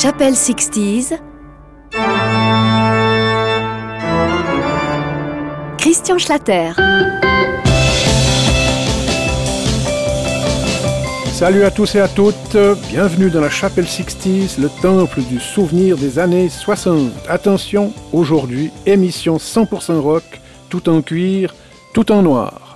Chapelle 60s. Christian Schlatter. Salut à tous et à toutes, bienvenue dans la chapelle 60s, le temple du souvenir des années 60. Attention, aujourd'hui, émission 100% rock, tout en cuir, tout en noir.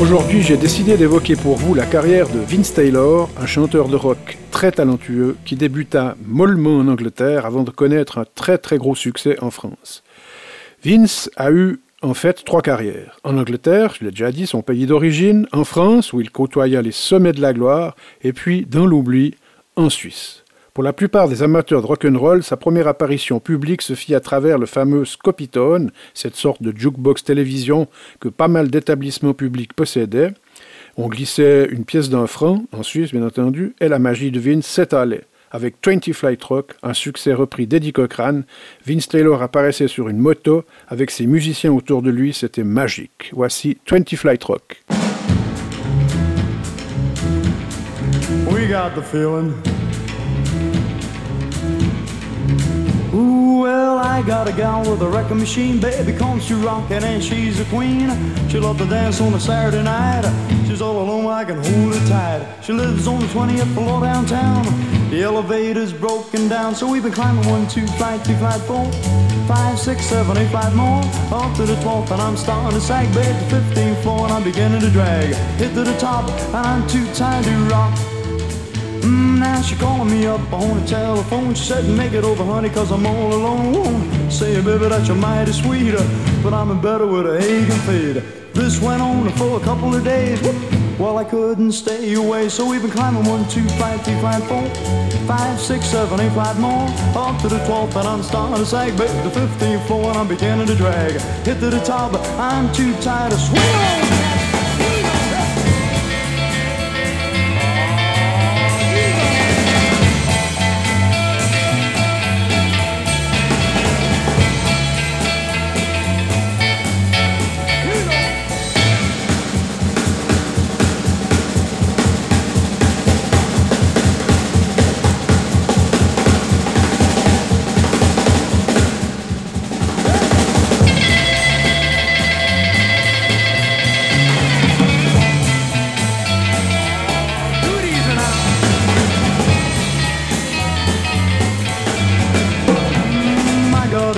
Aujourd'hui, j'ai décidé d'évoquer pour vous la carrière de Vince Taylor, un chanteur de rock très talentueux qui débuta mollement en Angleterre avant de connaître un très très gros succès en France. Vince a eu en fait trois carrières. En Angleterre, je l'ai déjà dit, son pays d'origine, en France, où il côtoya les sommets de la gloire, et puis, dans l'oubli, en Suisse. Pour la plupart des amateurs de rock'n'roll, sa première apparition publique se fit à travers le fameux Scopitone, cette sorte de jukebox télévision que pas mal d'établissements publics possédaient. On glissait une pièce d'un franc, en Suisse bien entendu, et la magie de Vince s'étalait. Avec 20 Flight Rock, un succès repris d'Eddie Cochrane, Vince Taylor apparaissait sur une moto avec ses musiciens autour de lui, c'était magique. Voici 20 Flight Rock. Well, I got a gal with a wrecking machine, baby, comes to rockin' and she's a queen. She loves to dance on a Saturday night. She's all alone, I can hold her tight. She lives on the 20th floor downtown. The elevator's broken down, so we've been climbing one, two, flight, two, flight, four, five, six, seven, eight, five more. Up to the 12th, and I'm starting to sag, babe, the 15th floor, and I'm beginning to drag. Hit to the top, and I'm too tired to rock. Mm, now she calling me up on the telephone. She said, make it over, honey, cause I'm all alone. Say, baby, that you're mighty sweet, but I'm in better with a egg and fade. This went on for a couple of days. Well, I couldn't stay away, so we've been climbing one, two, five, three, five, four, five, six, seven, eight, five more. Up to the 12th, and I'm starting to sag, baby, the 15th floor, and I'm beginning to drag. Hit to the top, but I'm too tired to swing.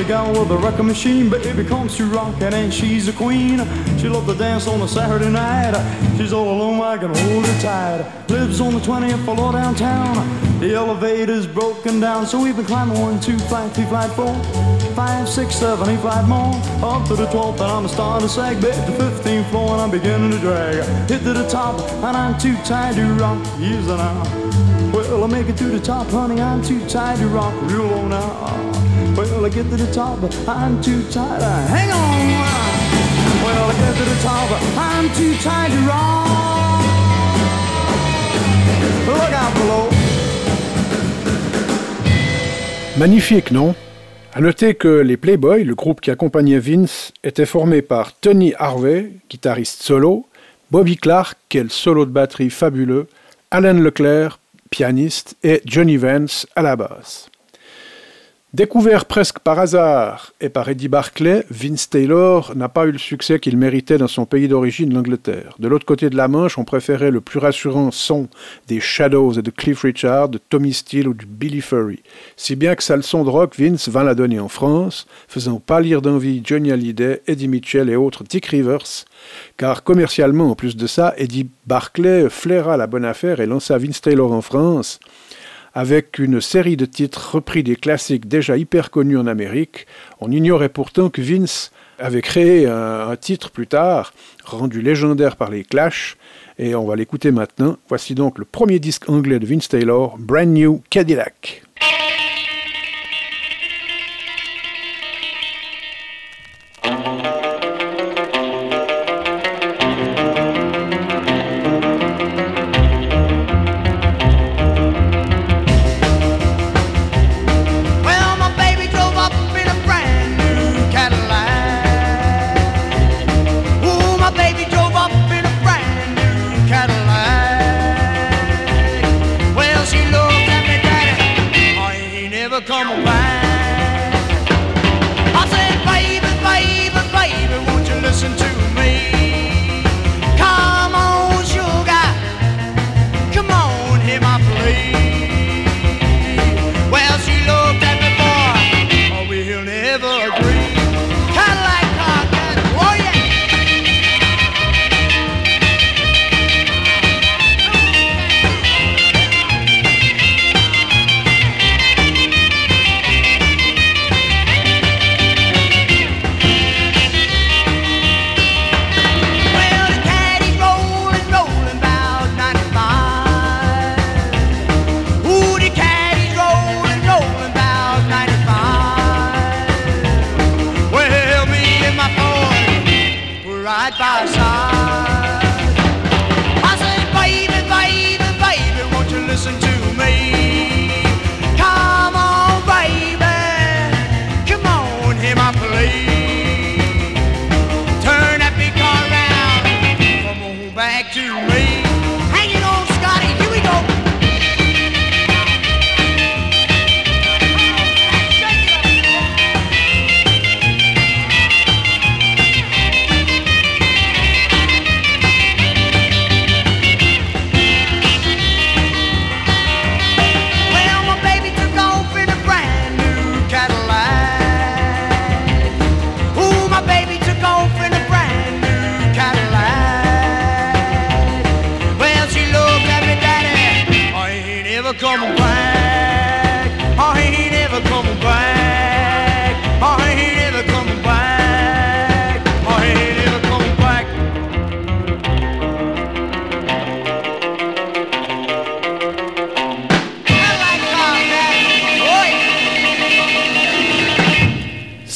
Gal with a record machine, but it comes to rockin' and she's a queen. She loved to dance on a Saturday night. She's all alone, I can hold her tight. Lives on the 20th floor downtown. The elevator's broken down, so we've been climbing one, two, flight, three, flight, four, five, six, seven, eight, flight more. Up to the 12th, and I'm starting to sag. Bit the 15th floor, and I'm beginning to drag. Hit to the top, and I'm too tired to rock. Use it now. Well, I make it to the top, honey. I'm too tired to rock real low now. Well, I get to the top, but I'm too tired. Hang on. Well, I get to the top, but I'm too tired to rock. Look out below. Magnifique, non? À noter que les Playboys, le groupe qui accompagnait Vince, était formé par Tony Harvey, guitariste solo, Bobby Clark, quel solo de batterie fabuleux, Alan Leclerc, pianiste, et Johnny Vance à la basse. Découvert presque par hasard et par Eddie Barclay, Vince Taylor n'a pas eu le succès qu'il méritait dans son pays d'origine, l'Angleterre. De l'autre côté de la Manche, on préférait le plus rassurant son des Shadows et de Cliff Richard, de Tommy Steele ou de Billy Furry. Si bien que sa leçon de rock, Vince vint la donner en France, faisant pâlir d'envie Johnny Hallyday, Eddie Mitchell et autres Dick Rivers, car commercialement, en plus de ça, Eddie Barclay flaira la bonne affaire et lança Vince Taylor en France avec une série de titres repris des classiques déjà hyper connus en Amérique. On ignorait pourtant que Vince avait créé un, titre plus tard, rendu légendaire par les Clash, et on va l'écouter maintenant. Voici donc le premier disque anglais de Vince Taylor, Brand New Cadillac.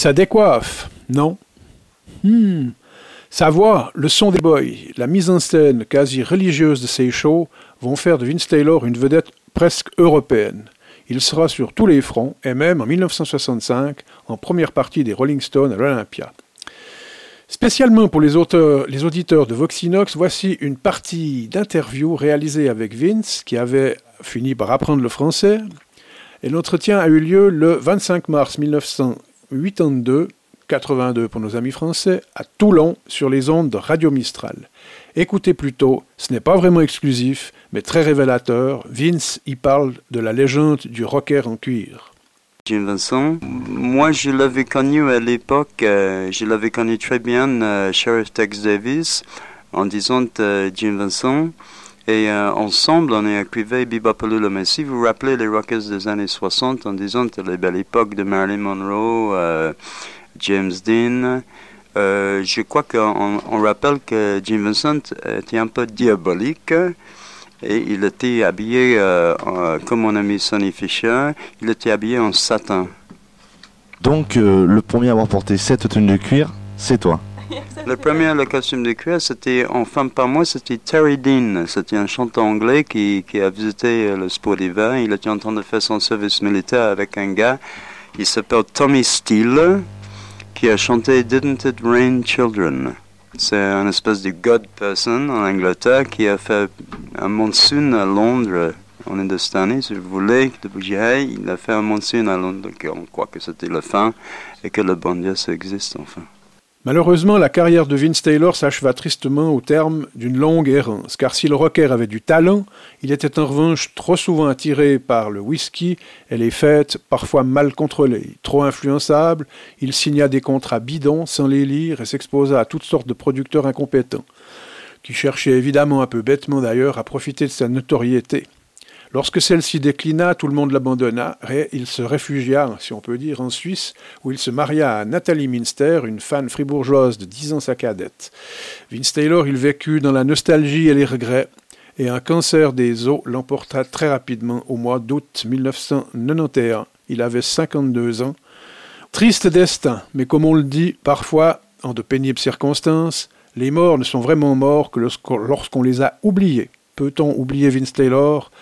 Ça décoiffe, non? Hmm. Sa voix, le son des boys, la mise en scène quasi religieuse de ses shows vont faire de Vince Taylor une vedette presque européenne. Il sera sur tous les fronts, et même en 1965, en première partie des Rolling Stones à l'Olympia. Spécialement pour les, les auditeurs de Voxinox, voici une partie d'interview réalisée avec Vince, qui avait fini par apprendre le français. Et l'entretien a eu lieu le 25 mars 1965 82, 82 pour nos amis français, à Toulon sur les ondes de Radio Mistral. Écoutez plutôt, ce n'est pas vraiment exclusif, mais très révélateur. Vince y parle de la légende du rocker en cuir. Jim Vincent. Moi, je l'avais connu à l'époque, euh, je l'avais connu très bien, euh, Sheriff Tex Davis, en disant Jim Vincent. Et ensemble, on a écrivé Bebop Mais si vous vous rappelez les rockers des années 60, en disant la belle époque de Marilyn Monroe, James Dean, je crois qu'on on rappelle que Jim Vincent était un peu diabolique et il était habillé, euh, comme mon ami Sonny Fisher, il était habillé en satin. Donc euh, le premier à avoir porté cette tenue de cuir, c'est toi Le premier, le costume de cuir, c'était, enfin par moi, c'était Terry Dean. C'était un chanteur anglais qui, qui a visité euh, le sport d'hiver. Il était en train de faire son service militaire avec un gars. Il s'appelle Tommy Steele, qui a chanté Didn't It Rain Children. C'est un espèce de god person en Angleterre qui a fait un monsoon à Londres en Hindustani, si vous voulez, de Bougihaï. Il a fait un monsoon à Londres, donc on croit que c'était la fin et que le bon Dieu, ça existe enfin. Malheureusement, la carrière de Vince Taylor s'acheva tristement au terme d'une longue errance, car si le rocker avait du talent, il était en revanche trop souvent attiré par le whisky et les fêtes parfois mal contrôlées. Trop influençable, il signa des contrats bidons sans les lire et s'exposa à toutes sortes de producteurs incompétents, qui cherchaient évidemment un peu bêtement d'ailleurs à profiter de sa notoriété. Lorsque celle-ci déclina, tout le monde l'abandonna et il se réfugia, si on peut dire, en Suisse, où il se maria à Nathalie Minster, une fan fribourgeoise de dix ans sa cadette. Vince Taylor, il vécut dans la nostalgie et les regrets, et un cancer des os l'emporta très rapidement au mois d'août 1991. Il avait 52 ans. Triste destin, mais comme on le dit parfois, en de pénibles circonstances, les morts ne sont vraiment morts que lorsqu'on les a oubliés. Peut-on oublier Vince Taylor?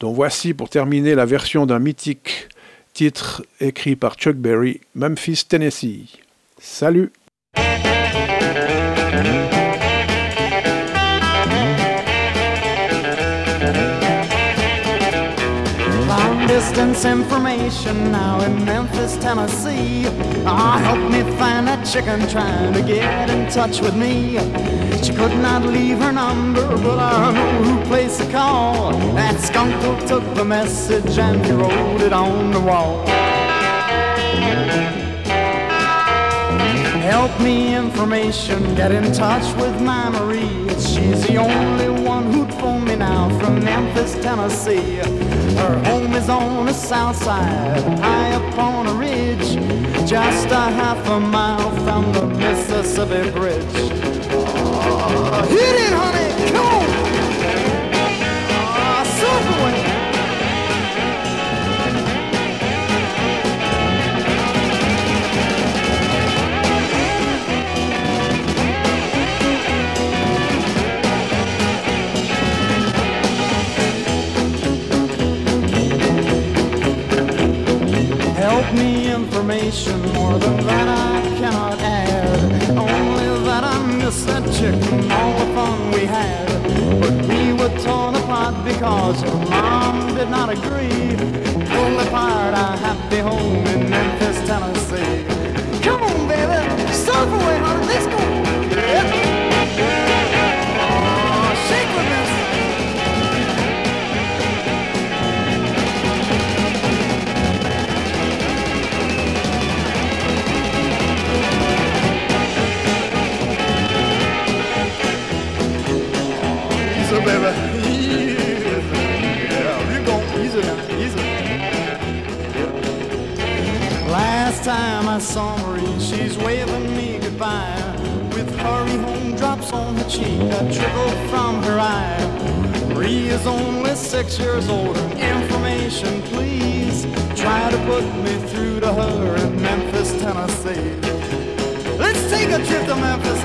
Donc voici pour terminer la version d'un mythique titre écrit par Chuck Berry, Memphis, Tennessee. Salut distance information now in Memphis, Tennessee. Ah, help me find that chicken trying to get in touch with me. She could not leave her number, but I know who placed the call. That skunk took the message and he wrote it on the wall. Help me information, get in touch with my Marie. She's the only one who'd phone me now from Memphis, Tennessee. Her home is on the south side, high up on a ridge, just a half a mile from the Mississippi Bridge. Hit it, honey, come on! Because mom did not agree. Pulled apart our happy home in Memphis, Tennessee. Come on, baby, start away, honey, let's go. Yeah. time She's waving me goodbye. With hurry home drops on her cheek, a trickle from her eye. Marie is only six years old, information please. Try to put me through to her in Memphis, Tennessee. Let's take a trip to Memphis.